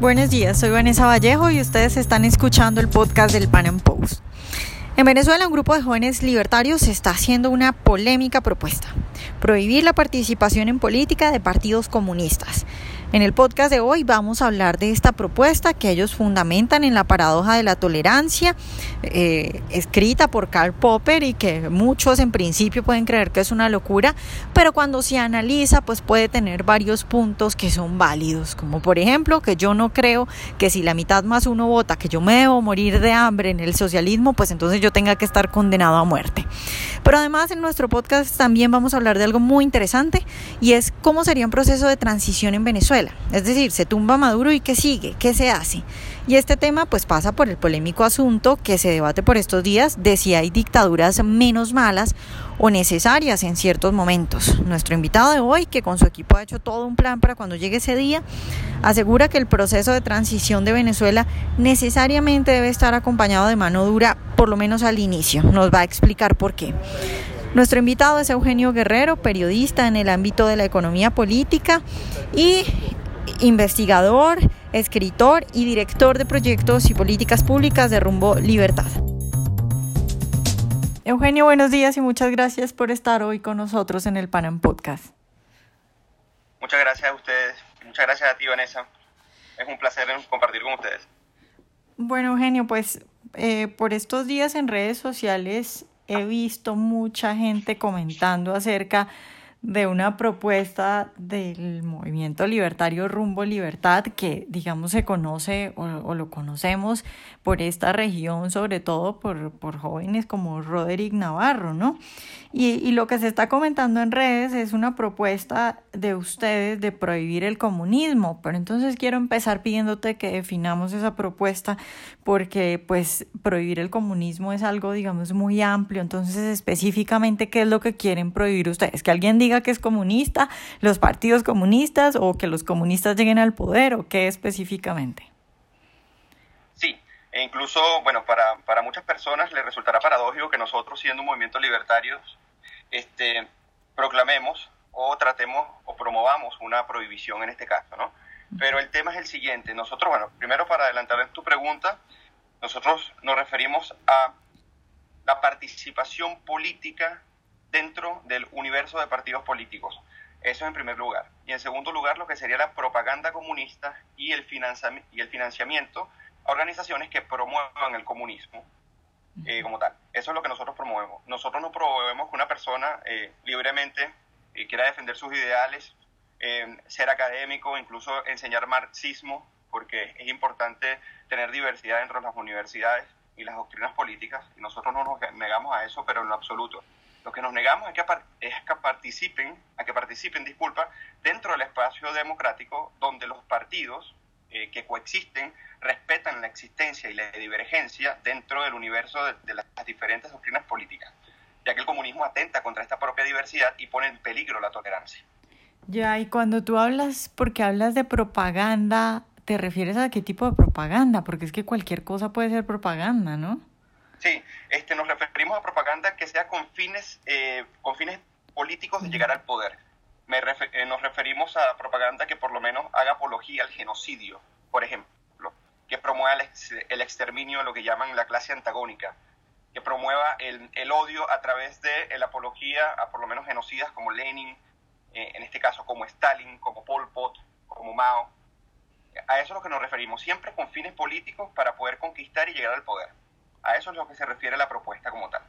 Buenos días, soy Vanessa Vallejo y ustedes están escuchando el podcast del Pan Am Post. En Venezuela, un grupo de jóvenes libertarios está haciendo una polémica propuesta, prohibir la participación en política de partidos comunistas. En el podcast de hoy vamos a hablar de esta propuesta que ellos fundamentan en la paradoja de la tolerancia, eh, escrita por Karl Popper y que muchos en principio pueden creer que es una locura, pero cuando se analiza pues puede tener varios puntos que son válidos, como por ejemplo que yo no creo que si la mitad más uno vota que yo me debo morir de hambre en el socialismo, pues entonces yo tenga que estar condenado a muerte. Pero además en nuestro podcast también vamos a hablar de algo muy interesante y es cómo sería un proceso de transición en Venezuela es decir, se tumba Maduro y ¿qué sigue? ¿Qué se hace? Y este tema pues pasa por el polémico asunto que se debate por estos días de si hay dictaduras menos malas o necesarias en ciertos momentos. Nuestro invitado de hoy, que con su equipo ha hecho todo un plan para cuando llegue ese día, asegura que el proceso de transición de Venezuela necesariamente debe estar acompañado de mano dura, por lo menos al inicio. Nos va a explicar por qué. Nuestro invitado es Eugenio Guerrero, periodista en el ámbito de la economía política y investigador, escritor y director de proyectos y políticas públicas de Rumbo Libertad. Eugenio, buenos días y muchas gracias por estar hoy con nosotros en el Panam Podcast. Muchas gracias a ustedes, muchas gracias a ti, Vanessa. Es un placer compartir con ustedes. Bueno, Eugenio, pues eh, por estos días en redes sociales he visto mucha gente comentando acerca de una propuesta del movimiento libertario Rumbo Libertad que digamos se conoce o, lo conocemos por esta región, sobre todo por, por jóvenes como Roderick Navarro, ¿no? Y, y, lo que se está comentando en redes es una propuesta de ustedes de prohibir el comunismo, pero entonces quiero empezar pidiéndote que definamos esa propuesta porque pues prohibir el comunismo es algo digamos muy amplio, entonces específicamente qué es lo que quieren prohibir ustedes, que alguien diga que es comunista, los partidos comunistas o que los comunistas lleguen al poder o qué específicamente. Sí, e incluso, bueno, para, para muchas personas les resultará paradójico que nosotros, siendo un movimiento libertario, este, proclamemos o tratemos o promovamos una prohibición en este caso, ¿no? Pero el tema es el siguiente. Nosotros, bueno, primero para adelantar en tu pregunta, nosotros nos referimos a la participación política dentro del universo de partidos políticos. Eso en primer lugar. Y en segundo lugar, lo que sería la propaganda comunista y el, y el financiamiento a organizaciones que promuevan el comunismo eh, como tal. Eso es lo que nosotros promovemos. Nosotros no promovemos que una persona eh, libremente eh, quiera defender sus ideales, ser académico, incluso enseñar marxismo, porque es importante tener diversidad dentro de las universidades y las doctrinas políticas, y nosotros no nos negamos a eso, pero en lo absoluto. Lo que nos negamos es que, es que participen, a que participen, disculpa, dentro del espacio democrático donde los partidos eh, que coexisten respetan la existencia y la divergencia dentro del universo de, las diferentes doctrinas políticas, ya que el comunismo atenta contra esta propia diversidad y pone en peligro la tolerancia. Ya, y cuando tú hablas, porque hablas de propaganda, ¿te refieres a qué tipo de propaganda? Porque es que cualquier cosa puede ser propaganda, ¿no? Sí, este, nos referimos a propaganda que sea con fines, eh, con fines políticos de llegar al poder. Me eh, nos referimos a propaganda que por lo menos haga apología al genocidio, por ejemplo, que promueva el, exterminio de lo que llaman la clase antagónica, que promueva el, el odio a través de la apología a por lo menos genocidas como Lenin, eh, en este caso como Stalin, como Pol Pot, como Mao. A eso es lo que nos referimos, siempre con fines políticos para poder conquistar y llegar al poder. A eso es lo que se refiere la propuesta como tal.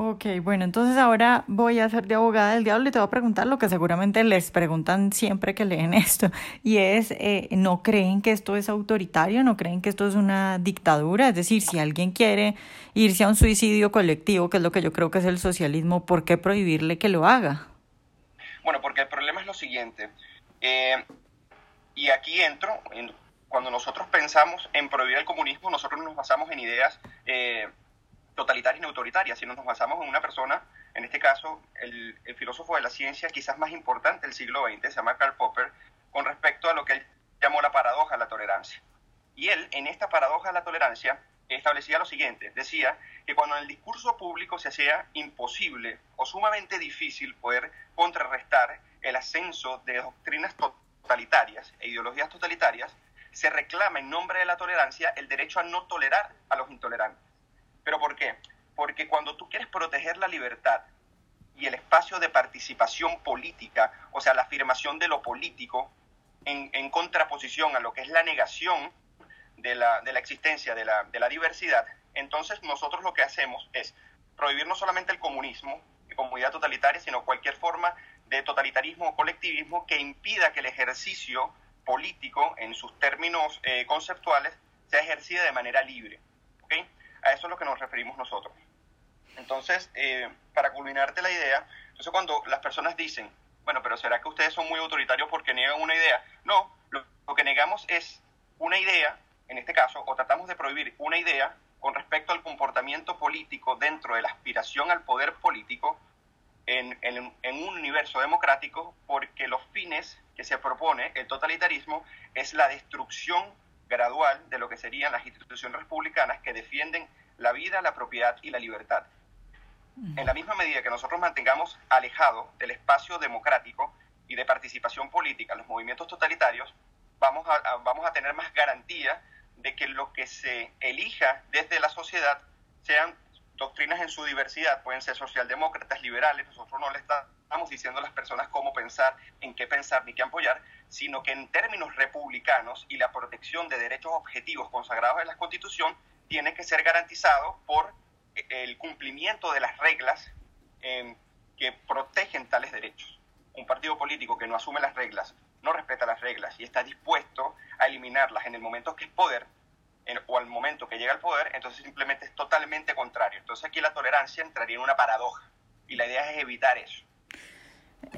Ok, bueno, entonces ahora voy a ser de abogada del diablo y te voy a preguntar lo que seguramente les preguntan siempre que leen esto, y es, eh, ¿no creen que esto es autoritario? ¿No creen que esto es una dictadura? Es decir, si alguien quiere irse a un suicidio colectivo, que es lo que yo creo que es el socialismo, ¿por qué prohibirle que lo haga? Bueno, porque el problema es lo siguiente, eh, y aquí entro, en cuando nosotros pensamos en prohibir el comunismo, nosotros nos basamos en ideas eh, totalitarias y autoritarias, sino nos basamos en una persona, en este caso, el, filósofo de la ciencia quizás más importante del siglo XX, se llama Karl Popper, con respecto a lo que él llamó la paradoja de la tolerancia. Y él, en esta paradoja de la tolerancia, establecía lo siguiente, decía que cuando en el discurso público se hacía imposible o sumamente difícil poder contrarrestar el ascenso de doctrinas totalitarias e ideologías totalitarias, se reclama en nombre de la tolerancia el derecho a no tolerar a los intolerantes. ¿Pero por qué? Porque cuando tú quieres proteger la libertad y el espacio de participación política, o sea, la afirmación de lo político, en, contraposición a lo que es la negación de la, existencia de la, de la diversidad, entonces nosotros lo que hacemos es prohibir no solamente el comunismo como idea totalitaria, sino cualquier forma de totalitarismo o colectivismo que impida que el ejercicio político, en sus términos eh, conceptuales, sea ejercida de manera libre. A eso es lo que nos referimos nosotros. Entonces, eh, para culminarte la idea, entonces cuando las personas dicen, bueno, pero ¿será que ustedes son muy autoritarios porque niegan una idea? No, lo que negamos es una idea, en este caso, o tratamos de prohibir una idea con respecto al comportamiento político dentro de la aspiración al poder político en, un universo democrático porque los fines que se propone el totalitarismo es la destrucción gradual de lo que serían las instituciones republicanas que defienden la vida, la propiedad y la libertad. En la misma medida que nosotros mantengamos alejado del espacio democrático y de participación política los movimientos totalitarios, vamos a, vamos a tener más garantía de que lo que se elija desde la sociedad sean doctrinas en su diversidad, pueden ser socialdemócratas, liberales, nosotros no le estamos diciendo a las personas cómo pensar, en qué pensar ni qué apoyar, sino que en términos republicanos y la protección de derechos objetivos consagrados en la Constitución tiene que ser garantizado por el cumplimiento de las reglas eh, que protegen tales derechos. Un partido político que no asume las reglas, no respeta las reglas y está dispuesto a eliminarlas en el momento que es poder, o al momento que llega al poder, entonces simplemente es totalmente contrario. Entonces aquí la tolerancia entraría en una paradoja y la idea es evitar eso.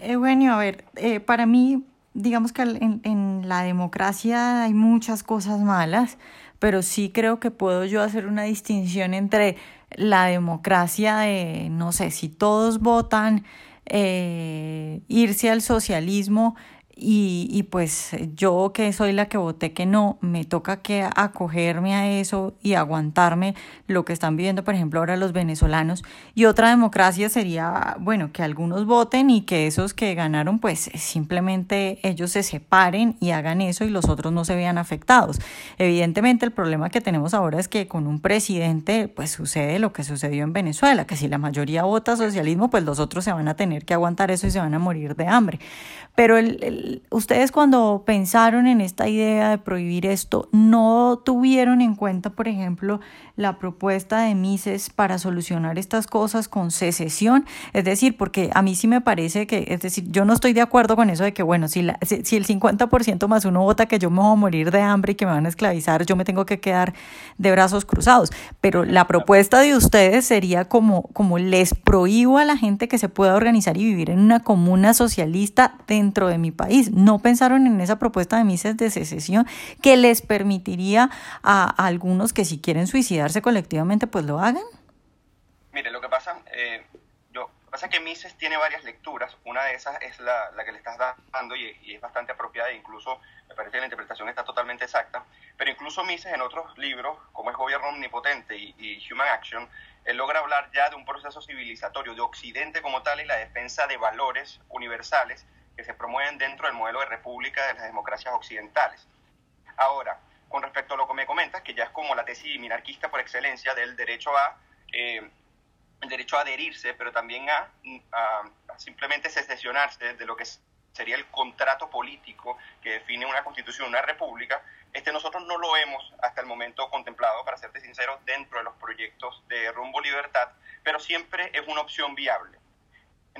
Eugenio, a ver, eh, para mí, digamos que en, en la democracia hay muchas cosas malas, pero sí creo que puedo yo hacer una distinción entre la democracia de, no sé, si todos votan, eh, irse al socialismo y, y, pues yo que soy la que voté que no, me toca que acogerme a eso y aguantarme lo que están viviendo, por ejemplo, ahora los venezolanos. Y otra democracia sería, bueno, que algunos voten y que esos que ganaron, pues simplemente ellos se separen y hagan eso y los otros no se vean afectados. Evidentemente el problema que tenemos ahora es que con un presidente, pues sucede lo que sucedió en Venezuela, que si la mayoría vota socialismo, pues los otros se van a tener que aguantar eso y se van a morir de hambre. Pero el, ustedes cuando pensaron en esta idea de prohibir esto, ¿no tuvieron en cuenta, por ejemplo, la propuesta de Mises para solucionar estas cosas con secesión? Es decir, porque a mí sí me parece que, es decir, yo no estoy de acuerdo con eso de que, bueno, si, la, si, el 50% más uno vota que yo me voy a morir de hambre y que me van a esclavizar, yo me tengo que quedar de brazos cruzados. Pero la propuesta de ustedes sería como, como les prohíbo a la gente que se pueda organizar y vivir en una comuna socialista dentro de mi país. No pensaron en esa propuesta de Mises de secesión que les permitiría a, algunos que si quieren suicidarse colectivamente, pues lo hagan. Mire, lo que pasa, eh, yo, pasa es que Mises tiene varias lecturas. Una de esas es la, la que le estás dando y, es bastante apropiada e incluso me parece que la interpretación está totalmente exacta. Pero incluso Mises en otros libros, como es Gobierno Omnipotente y, y Human Action, él logra hablar ya de un proceso civilizatorio de Occidente como tal y la defensa de valores universales que se promueven dentro del modelo de república de las democracias occidentales. Ahora, con respecto a lo que me comentas, que ya es como la tesis minarquista por excelencia del derecho a, eh, el derecho a adherirse, pero también a, simplemente secesionarse de lo que sería el contrato político que define una constitución, una república, este nosotros no lo hemos hasta el momento contemplado, para serte sincero, dentro de los proyectos de Rumbo Libertad, pero siempre es una opción viable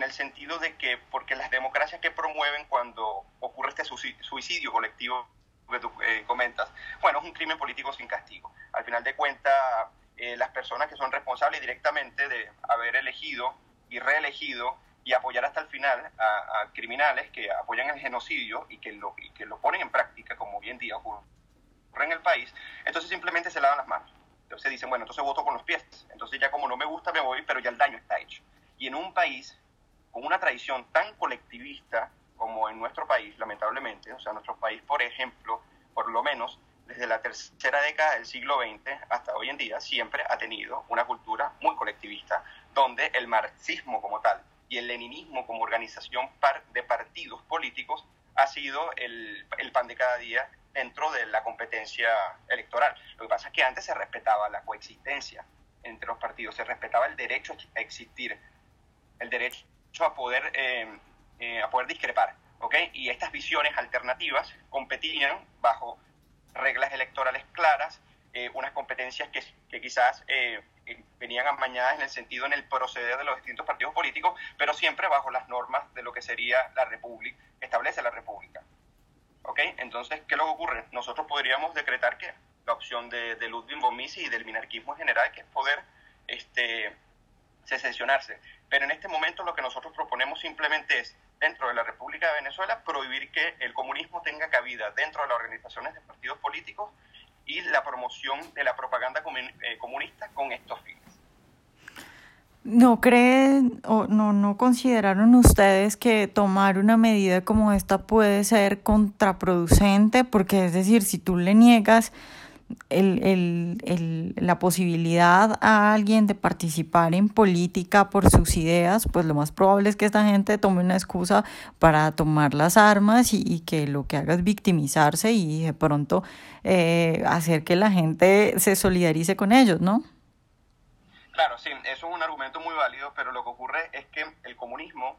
en el sentido de que, porque las democracias que promueven cuando ocurre este suicidio colectivo que tú eh, comentas, bueno, es un crimen político sin castigo. Al final de cuentas, eh, las personas que son responsables directamente de haber elegido y reelegido y apoyar hasta el final a, criminales que apoyan el genocidio y que, lo, y que lo ponen en práctica, como hoy en día ocurre en el país, entonces simplemente se lavan las manos. Entonces dicen, bueno, entonces voto con los pies. Entonces ya como no me gusta me voy, pero ya el daño está hecho. Y en un país con una tradición tan colectivista como en nuestro país, lamentablemente, o sea, nuestro país, por ejemplo, por lo menos desde la tercera década del siglo XX hasta hoy en día, siempre ha tenido una cultura muy colectivista, donde el marxismo como tal y el leninismo como organización de partidos políticos ha sido el, el pan de cada día dentro de la competencia electoral. Lo que pasa es que antes se respetaba la coexistencia entre los partidos, se respetaba el derecho a existir, el derecho a poder, eh, eh, a poder discrepar. ¿okay? Y estas visiones alternativas competían bajo reglas electorales claras, eh, unas competencias que, que quizás venían amañadas en el sentido en el proceder de los distintos partidos políticos, pero siempre bajo las normas de lo que sería la república, establece la república. ¿Ok? Entonces, ¿qué es lo que ocurre? Nosotros podríamos decretar que la opción de, de Ludwig von Mises y del minarquismo en general, que es poder este, secesionarse. Pero en este momento lo que nosotros proponemos simplemente es, dentro de la República de Venezuela, prohibir que el comunismo tenga cabida dentro de las organizaciones de partidos políticos y la promoción de la propaganda eh, comunista con estos fines. ¿No creen o no, no consideraron ustedes que tomar una medida como esta puede ser contraproducente? Porque es decir, si tú le niegas el, el, el, la posibilidad a alguien de participar en política por sus ideas, pues lo más probable es que esta gente tome una excusa para tomar las armas y, que lo que haga es victimizarse y de pronto eh, hacer que la gente se solidarice con ellos, ¿no? Claro, sí, eso es un argumento muy válido, pero lo que ocurre es que el comunismo,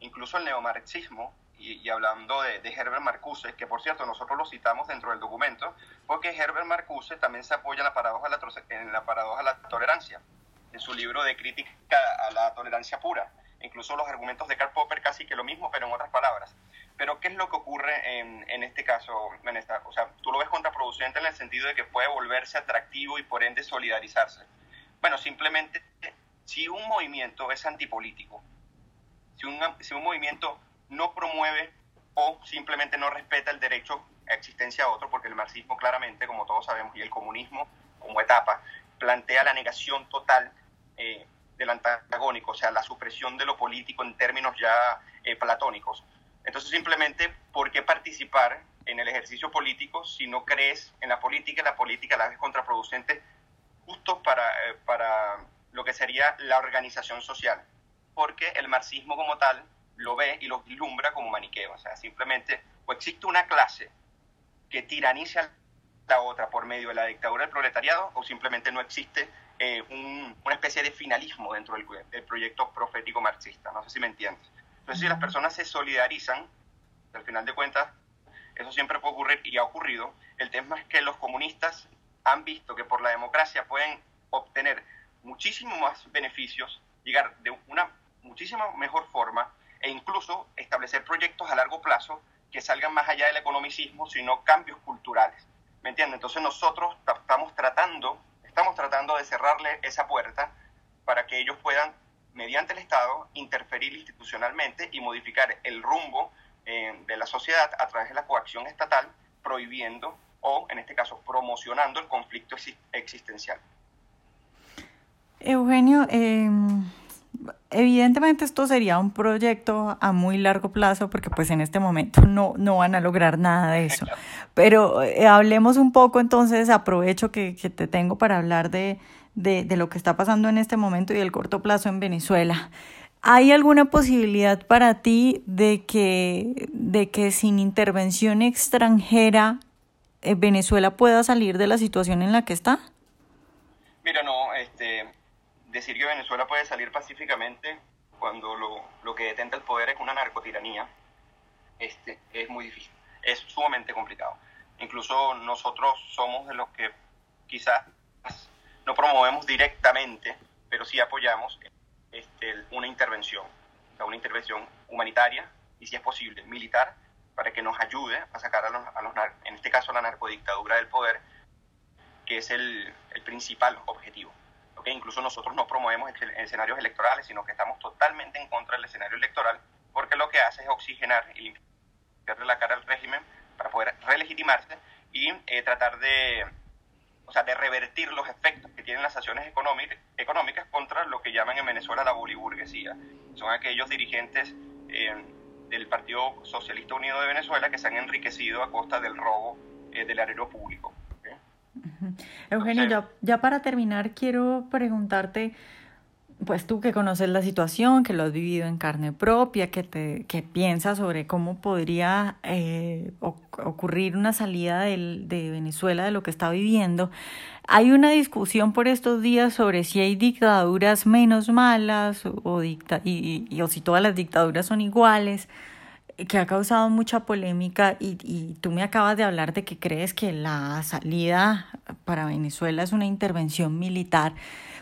incluso el neomarxismo, y, hablando de, Herbert Marcuse, que por cierto nosotros lo citamos dentro del documento, porque Herbert Marcuse también se apoya en la paradoja de la, en la, paradoja de la tolerancia, en su libro de crítica a la tolerancia pura. Incluso los argumentos de Karl Popper casi que lo mismo, pero en otras palabras. Pero ¿qué es lo que ocurre en, en este caso? En esta, o sea, tú lo ves contraproducente en el sentido de que puede volverse atractivo y por ende solidarizarse. Bueno, simplemente si un movimiento es antipolítico, si un, si un movimiento no promueve o simplemente no respeta el derecho a existencia a otro, porque el marxismo claramente, como todos sabemos, y el comunismo como etapa, plantea la negación total eh, del antagónico, o sea, la supresión de lo político en términos ya eh, platónicos. Entonces, simplemente, ¿por qué participar en el ejercicio político si no crees en la política la política la vez contraproducente justo para, eh, para lo que sería la organización social? Porque el marxismo como tal lo ve y lo vislumbra como maniqueo. O sea, simplemente o existe una clase que tiraniza a la otra por medio de la dictadura del proletariado o simplemente no existe eh, una especie de finalismo dentro del, del, proyecto profético marxista. No sé si me entiendes. Entonces, si las personas se solidarizan, al final de cuentas, eso siempre puede ocurrir y ha ocurrido. El tema es que los comunistas han visto que por la democracia pueden obtener muchísimos más beneficios, llegar de una muchísima mejor forma e incluso establecer proyectos a largo plazo que salgan más allá del economicismo, sino cambios culturales. ¿Me entiendes? Entonces nosotros estamos tratando, estamos tratando de cerrarle esa puerta para que ellos puedan, mediante el Estado, interferir institucionalmente y modificar el rumbo eh, de la sociedad a través de la coacción estatal, prohibiendo o, en este caso, promocionando el conflicto existencial. Eugenio, eh Evidentemente esto sería un proyecto a muy largo plazo porque pues en este momento no, no van a lograr nada de eso. Pero eh, hablemos un poco entonces, aprovecho que, que te tengo para hablar de, de, de, lo que está pasando en este momento y el corto plazo en Venezuela. ¿Hay alguna posibilidad para ti de que, de que sin intervención extranjera eh, Venezuela pueda salir de la situación en la que está? Mira, no, este, decir que Venezuela puede salir pacíficamente cuando lo, lo que detenta el poder es una narcotiranía este, es muy difícil, es sumamente complicado. Incluso nosotros somos de los que quizás no promovemos directamente, pero sí apoyamos este, una intervención, una intervención humanitaria y si es posible militar, para que nos ayude a sacar a los, a los en este caso a la narcodictadura del poder, que es el, el principal objetivo que incluso nosotros no promovemos escenarios electorales, sino que estamos totalmente en contra del escenario electoral, porque lo que hace es oxigenar y limpiarle la cara al régimen para poder relegitimarse y eh, tratar de, o sea, de revertir los efectos que tienen las acciones económicas contra lo que llaman en Venezuela la boliburguesía. Son aquellos dirigentes eh, del Partido Socialista Unido de Venezuela que se han enriquecido a costa del robo eh, del aéreo público. Eugenio, ya, ya para terminar, quiero preguntarte, pues tú que conoces la situación, que lo has vivido en carne propia, que, te, que piensas sobre cómo podría eh, ocurrir una salida del, de Venezuela de lo que está viviendo, hay una discusión por estos días sobre si hay dictaduras menos malas o, dicta y, y, o si todas las dictaduras son iguales que ha causado mucha polémica y, y, tú me acabas de hablar de que crees que la salida para Venezuela es una intervención militar.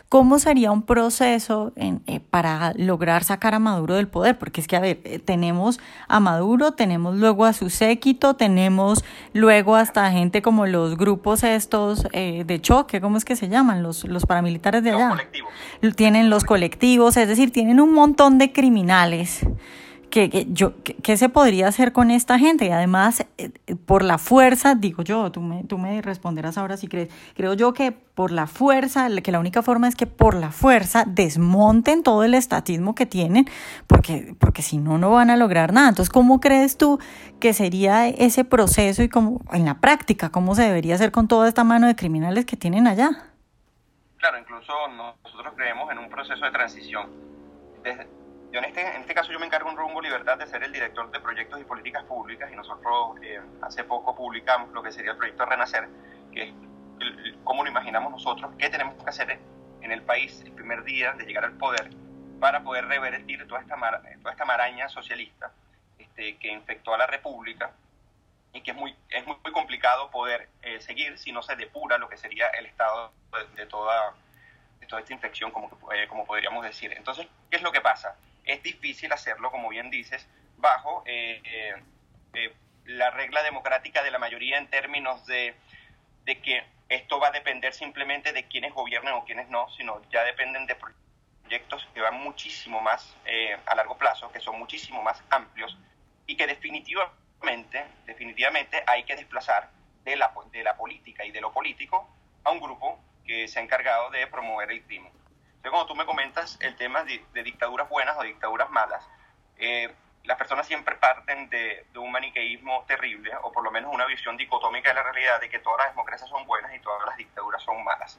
¿Cómo sería un proceso en, eh, para lograr sacar a Maduro del poder? Porque es que, a ver, eh, tenemos a Maduro, tenemos luego a su séquito, tenemos luego hasta gente como los grupos estos eh, de choque, ¿cómo es que se llaman? Los, los paramilitares de allá. Los colectivos. Tienen los colectivos, es decir, tienen un montón de criminales ¿Qué, yo, qué, se podría hacer con esta gente? Y además, eh, por la fuerza, digo yo, tú me, tú me responderás ahora si crees, creo yo que por la fuerza, que la única forma es que por la fuerza desmonten todo el estatismo que tienen, porque, porque si no, no van a lograr nada. Entonces, ¿cómo crees tú que sería ese proceso y cómo, en la práctica, cómo se debería hacer con toda esta mano de criminales que tienen allá? Claro, incluso nosotros creemos en un proceso de transición. Yo en este, en este caso yo me encargo en Rumbo Libertad de ser el director de proyectos y políticas públicas y nosotros eh, hace poco publicamos lo que sería el proyecto Renacer, que es cómo lo imaginamos nosotros, qué tenemos que hacer en el país el primer día de llegar al poder para poder revertir toda esta, toda esta maraña socialista este, que infectó a la República y que es muy, es muy, complicado poder eh, seguir si no se depura lo que sería el estado de, toda, de toda esta infección, como, eh, como podríamos decir. Entonces, ¿qué es lo que pasa? Es difícil hacerlo, como bien dices, bajo eh, eh, eh, la regla democrática de la mayoría en términos de, de, que esto va a depender simplemente de quienes gobiernen o quienes no, sino ya dependen de proyectos que van muchísimo más a largo plazo, que son muchísimo más amplios y que definitivamente, definitivamente hay que desplazar de la, de la política y de lo político a un grupo que se ha encargado de promover el crimen. Entonces, cuando tú me comentas el tema de, dictaduras buenas o dictaduras malas, eh, las personas siempre parten de, un maniqueísmo terrible, o por lo menos una visión dicotómica de la realidad de que todas las democracias son buenas y todas las dictaduras son malas.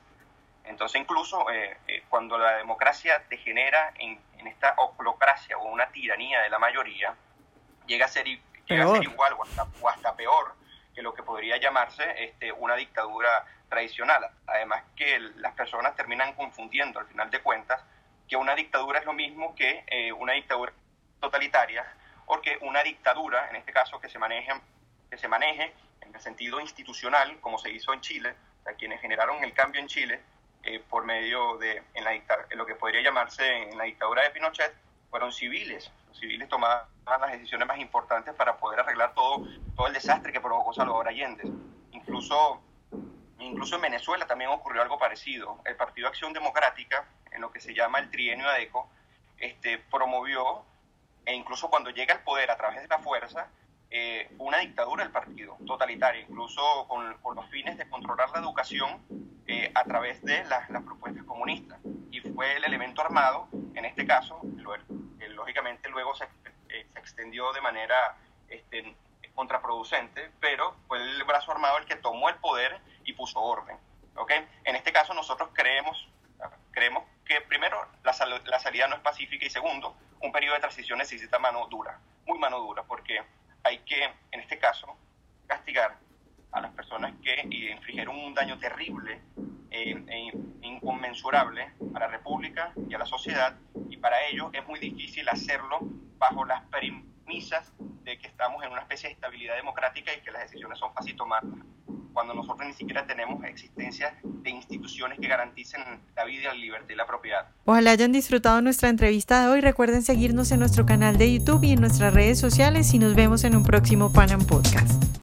Entonces, incluso eh, eh, cuando la democracia degenera en, esta oclocracia o una tiranía de la mayoría, llega a ser, llega a ser igual o hasta, o hasta peor que lo que podría llamarse este, una dictadura tradicional. Además que las personas terminan confundiendo al final de cuentas que una dictadura es lo mismo que eh, una dictadura totalitaria, porque una dictadura, en este caso que se maneje, que se maneje en el sentido institucional, como se hizo en Chile, o quienes generaron el cambio en Chile eh, por medio de en, la en lo que podría llamarse en la dictadura de Pinochet, fueron civiles. Civiles tomaban las decisiones más importantes para poder arreglar todo, todo el desastre que provocó Salvador Allende. Incluso Incluso en Venezuela también ocurrió algo parecido. El Partido Acción Democrática, en lo que se llama el trienio ADECO, este, promovió, e incluso cuando llega al poder a través de la fuerza, eh, una dictadura del partido, totalitaria, incluso con, los fines de controlar la educación eh, a través de las, propuestas comunistas. Y fue el elemento armado, en este caso, lógicamente luego se, eh, se, extendió de manera este, contraproducente, pero fue el brazo armado el que tomó el poder y puso orden. ¿okay? En este caso nosotros creemos, creemos que primero la, la salida no es pacífica y segundo, un periodo de transición necesita mano dura, muy mano dura, porque hay que, en este caso, castigar a las personas que infligieron un daño terrible e inconmensurable a la República y a la sociedad, y para ello es muy difícil hacerlo bajo las premisas de que estamos en una especie de estabilidad democrática y que las decisiones son fácil tomarlas cuando nosotros ni siquiera tenemos existencia de instituciones que garanticen la vida, la libertad y la propiedad. Ojalá hayan disfrutado nuestra entrevista de hoy. Recuerden seguirnos en nuestro canal de YouTube y en nuestras redes sociales y nos vemos en un próximo Panam Podcast.